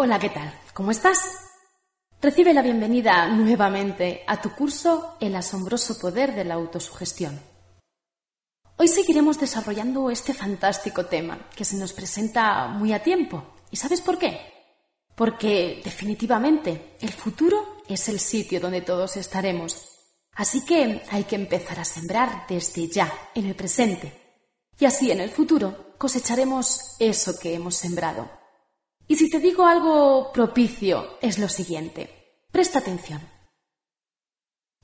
Hola, ¿qué tal? ¿Cómo estás? Recibe la bienvenida nuevamente a tu curso El asombroso poder de la autosugestión. Hoy seguiremos desarrollando este fantástico tema que se nos presenta muy a tiempo. ¿Y sabes por qué? Porque definitivamente el futuro es el sitio donde todos estaremos. Así que hay que empezar a sembrar desde ya, en el presente. Y así en el futuro cosecharemos eso que hemos sembrado. Y si te digo algo propicio, es lo siguiente. Presta atención.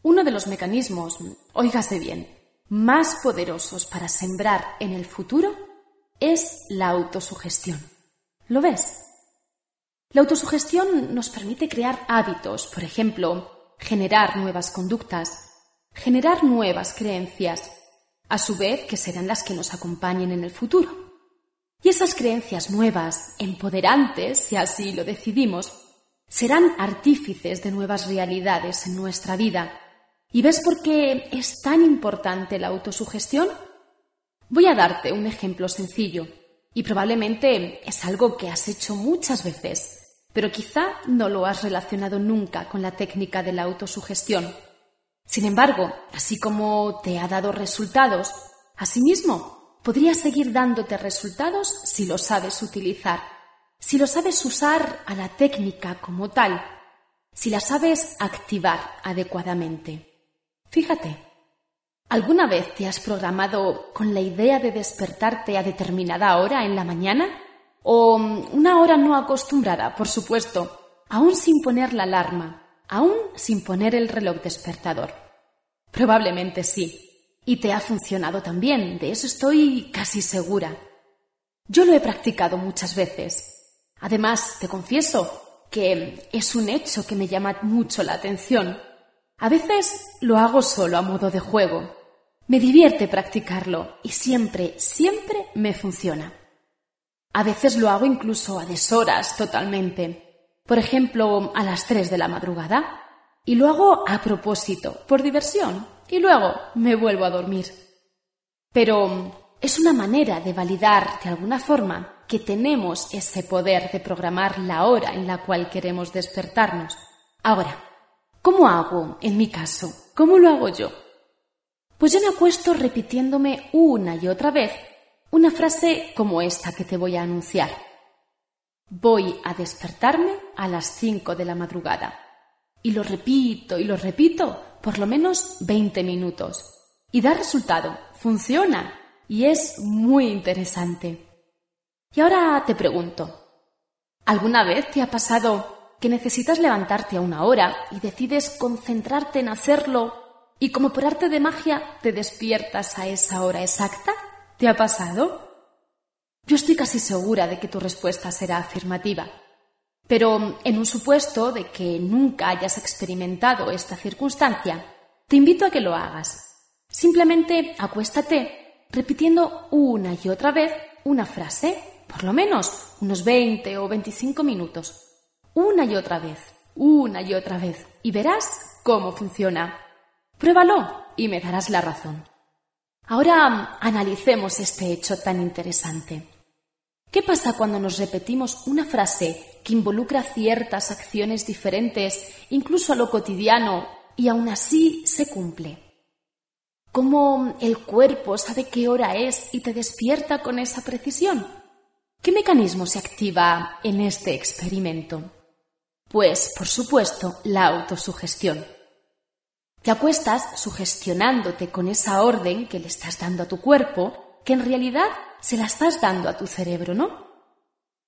Uno de los mecanismos, óigase bien, más poderosos para sembrar en el futuro es la autosugestión. ¿Lo ves? La autosugestión nos permite crear hábitos, por ejemplo, generar nuevas conductas, generar nuevas creencias, a su vez que serán las que nos acompañen en el futuro. Y esas creencias nuevas, empoderantes, si así lo decidimos, serán artífices de nuevas realidades en nuestra vida. ¿Y ves por qué es tan importante la autosugestión? Voy a darte un ejemplo sencillo, y probablemente es algo que has hecho muchas veces, pero quizá no lo has relacionado nunca con la técnica de la autosugestión. Sin embargo, así como te ha dado resultados, asimismo podría seguir dándote resultados si lo sabes utilizar, si lo sabes usar a la técnica como tal, si la sabes activar adecuadamente. Fíjate, ¿alguna vez te has programado con la idea de despertarte a determinada hora en la mañana? ¿O una hora no acostumbrada, por supuesto, aún sin poner la alarma, aún sin poner el reloj despertador? Probablemente sí. Y te ha funcionado también, de eso estoy casi segura. Yo lo he practicado muchas veces. Además, te confieso que es un hecho que me llama mucho la atención. A veces lo hago solo a modo de juego. Me divierte practicarlo y siempre, siempre me funciona. A veces lo hago incluso a deshoras totalmente. Por ejemplo, a las tres de la madrugada. Y lo hago a propósito, por diversión, y luego me vuelvo a dormir. Pero es una manera de validar de alguna forma que tenemos ese poder de programar la hora en la cual queremos despertarnos. Ahora, ¿cómo hago en mi caso? ¿Cómo lo hago yo? Pues yo me acuesto repitiéndome una y otra vez una frase como esta que te voy a anunciar. Voy a despertarme a las cinco de la madrugada. Y lo repito y lo repito por lo menos 20 minutos. Y da resultado, funciona y es muy interesante. Y ahora te pregunto, ¿alguna vez te ha pasado que necesitas levantarte a una hora y decides concentrarte en hacerlo y como por arte de magia te despiertas a esa hora exacta? ¿Te ha pasado? Yo estoy casi segura de que tu respuesta será afirmativa. Pero en un supuesto de que nunca hayas experimentado esta circunstancia, te invito a que lo hagas. Simplemente acuéstate repitiendo una y otra vez una frase, por lo menos unos 20 o 25 minutos. Una y otra vez, una y otra vez, y verás cómo funciona. Pruébalo y me darás la razón. Ahora analicemos este hecho tan interesante. ¿Qué pasa cuando nos repetimos una frase que involucra ciertas acciones diferentes, incluso a lo cotidiano, y aún así se cumple? ¿Cómo el cuerpo sabe qué hora es y te despierta con esa precisión? ¿Qué mecanismo se activa en este experimento? Pues, por supuesto, la autosugestión. Te acuestas sugestionándote con esa orden que le estás dando a tu cuerpo, que en realidad se la estás dando a tu cerebro, ¿no?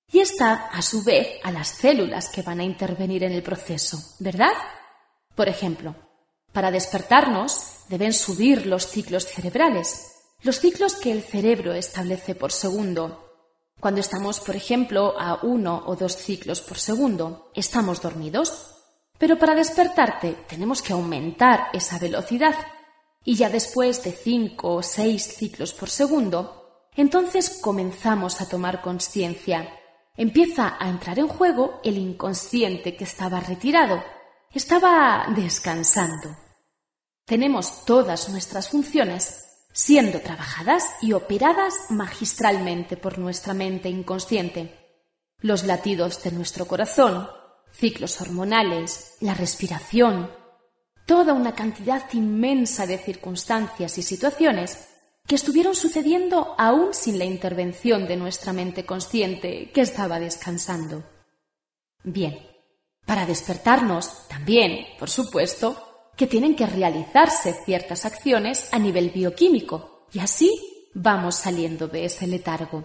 Y está, a su vez, a las células que van a intervenir en el proceso, ¿verdad? Por ejemplo, para despertarnos deben subir los ciclos cerebrales, los ciclos que el cerebro establece por segundo. Cuando estamos, por ejemplo, a uno o dos ciclos por segundo, estamos dormidos. Pero para despertarte tenemos que aumentar esa velocidad y ya después de cinco o seis ciclos por segundo entonces comenzamos a tomar conciencia. Empieza a entrar en juego el inconsciente que estaba retirado. Estaba descansando. Tenemos todas nuestras funciones siendo trabajadas y operadas magistralmente por nuestra mente inconsciente. los latidos de nuestro corazón, ciclos hormonales, la respiración, toda una cantidad inmensa de circunstancias y situaciones que estuvieron sucediendo aún sin la intervención de nuestra mente consciente que estaba descansando. Bien, para despertarnos también, por supuesto, que tienen que realizarse ciertas acciones a nivel bioquímico y así vamos saliendo de ese letargo.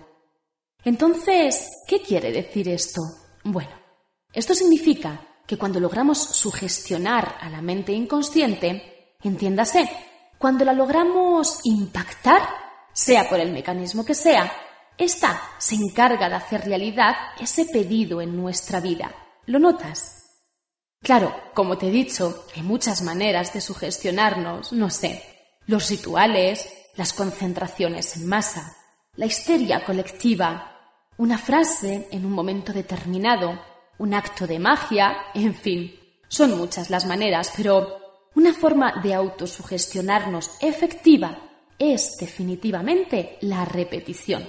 Entonces, ¿qué quiere decir esto? Bueno, esto significa que cuando logramos sugestionar a la mente inconsciente, entiéndase, cuando la logramos impactar, sea por el mecanismo que sea, ésta se encarga de hacer realidad ese pedido en nuestra vida. ¿Lo notas? Claro, como te he dicho, hay muchas maneras de sugestionarnos, no sé, los rituales, las concentraciones en masa, la histeria colectiva, una frase en un momento determinado, un acto de magia, en fin, son muchas las maneras, pero una forma de autosugestionarnos efectiva es definitivamente la repetición.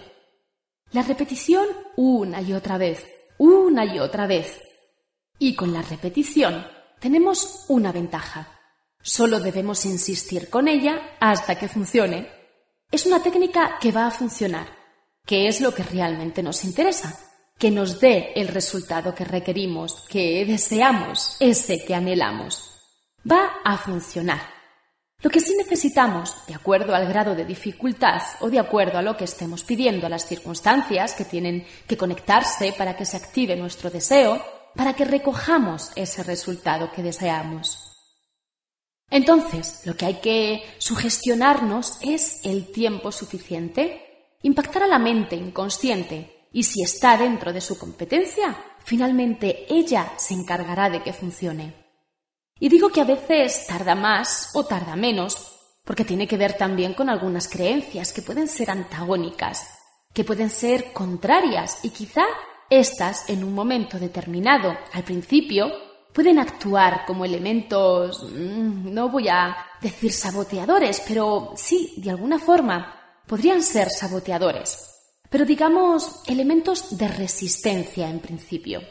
La repetición una y otra vez, una y otra vez. Y con la repetición tenemos una ventaja. Solo debemos insistir con ella hasta que funcione. Es una técnica que va a funcionar, que es lo que realmente nos interesa, que nos dé el resultado que requerimos, que deseamos, ese que anhelamos va a funcionar. Lo que sí necesitamos, de acuerdo al grado de dificultad o de acuerdo a lo que estemos pidiendo, a las circunstancias que tienen que conectarse para que se active nuestro deseo, para que recojamos ese resultado que deseamos. Entonces, lo que hay que sugestionarnos es el tiempo suficiente, impactar a la mente inconsciente y si está dentro de su competencia, finalmente ella se encargará de que funcione. Y digo que a veces tarda más o tarda menos, porque tiene que ver también con algunas creencias que pueden ser antagónicas, que pueden ser contrarias y quizá estas en un momento determinado, al principio, pueden actuar como elementos, mm, no voy a decir saboteadores, pero sí, de alguna forma, podrían ser saboteadores, pero digamos elementos de resistencia en principio.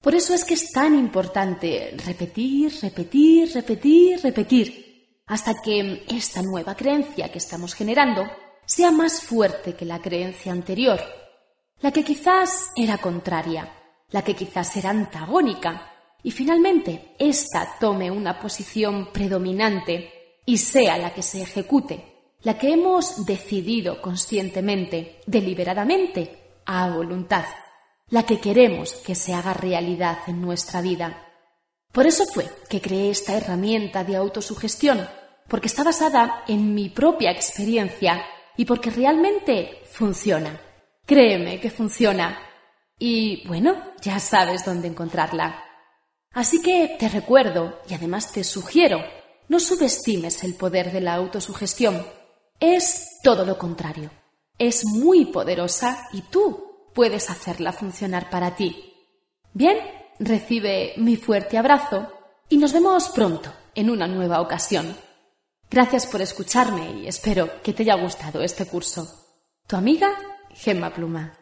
Por eso es que es tan importante repetir, repetir, repetir, repetir, hasta que esta nueva creencia que estamos generando sea más fuerte que la creencia anterior, la que quizás era contraria, la que quizás era antagónica, y finalmente ésta tome una posición predominante y sea la que se ejecute, la que hemos decidido conscientemente, deliberadamente, a voluntad la que queremos que se haga realidad en nuestra vida. Por eso fue que creé esta herramienta de autosugestión, porque está basada en mi propia experiencia y porque realmente funciona. Créeme que funciona. Y bueno, ya sabes dónde encontrarla. Así que te recuerdo y además te sugiero, no subestimes el poder de la autosugestión. Es todo lo contrario. Es muy poderosa y tú puedes hacerla funcionar para ti. Bien, recibe mi fuerte abrazo y nos vemos pronto en una nueva ocasión. Gracias por escucharme y espero que te haya gustado este curso. Tu amiga Gemma Pluma.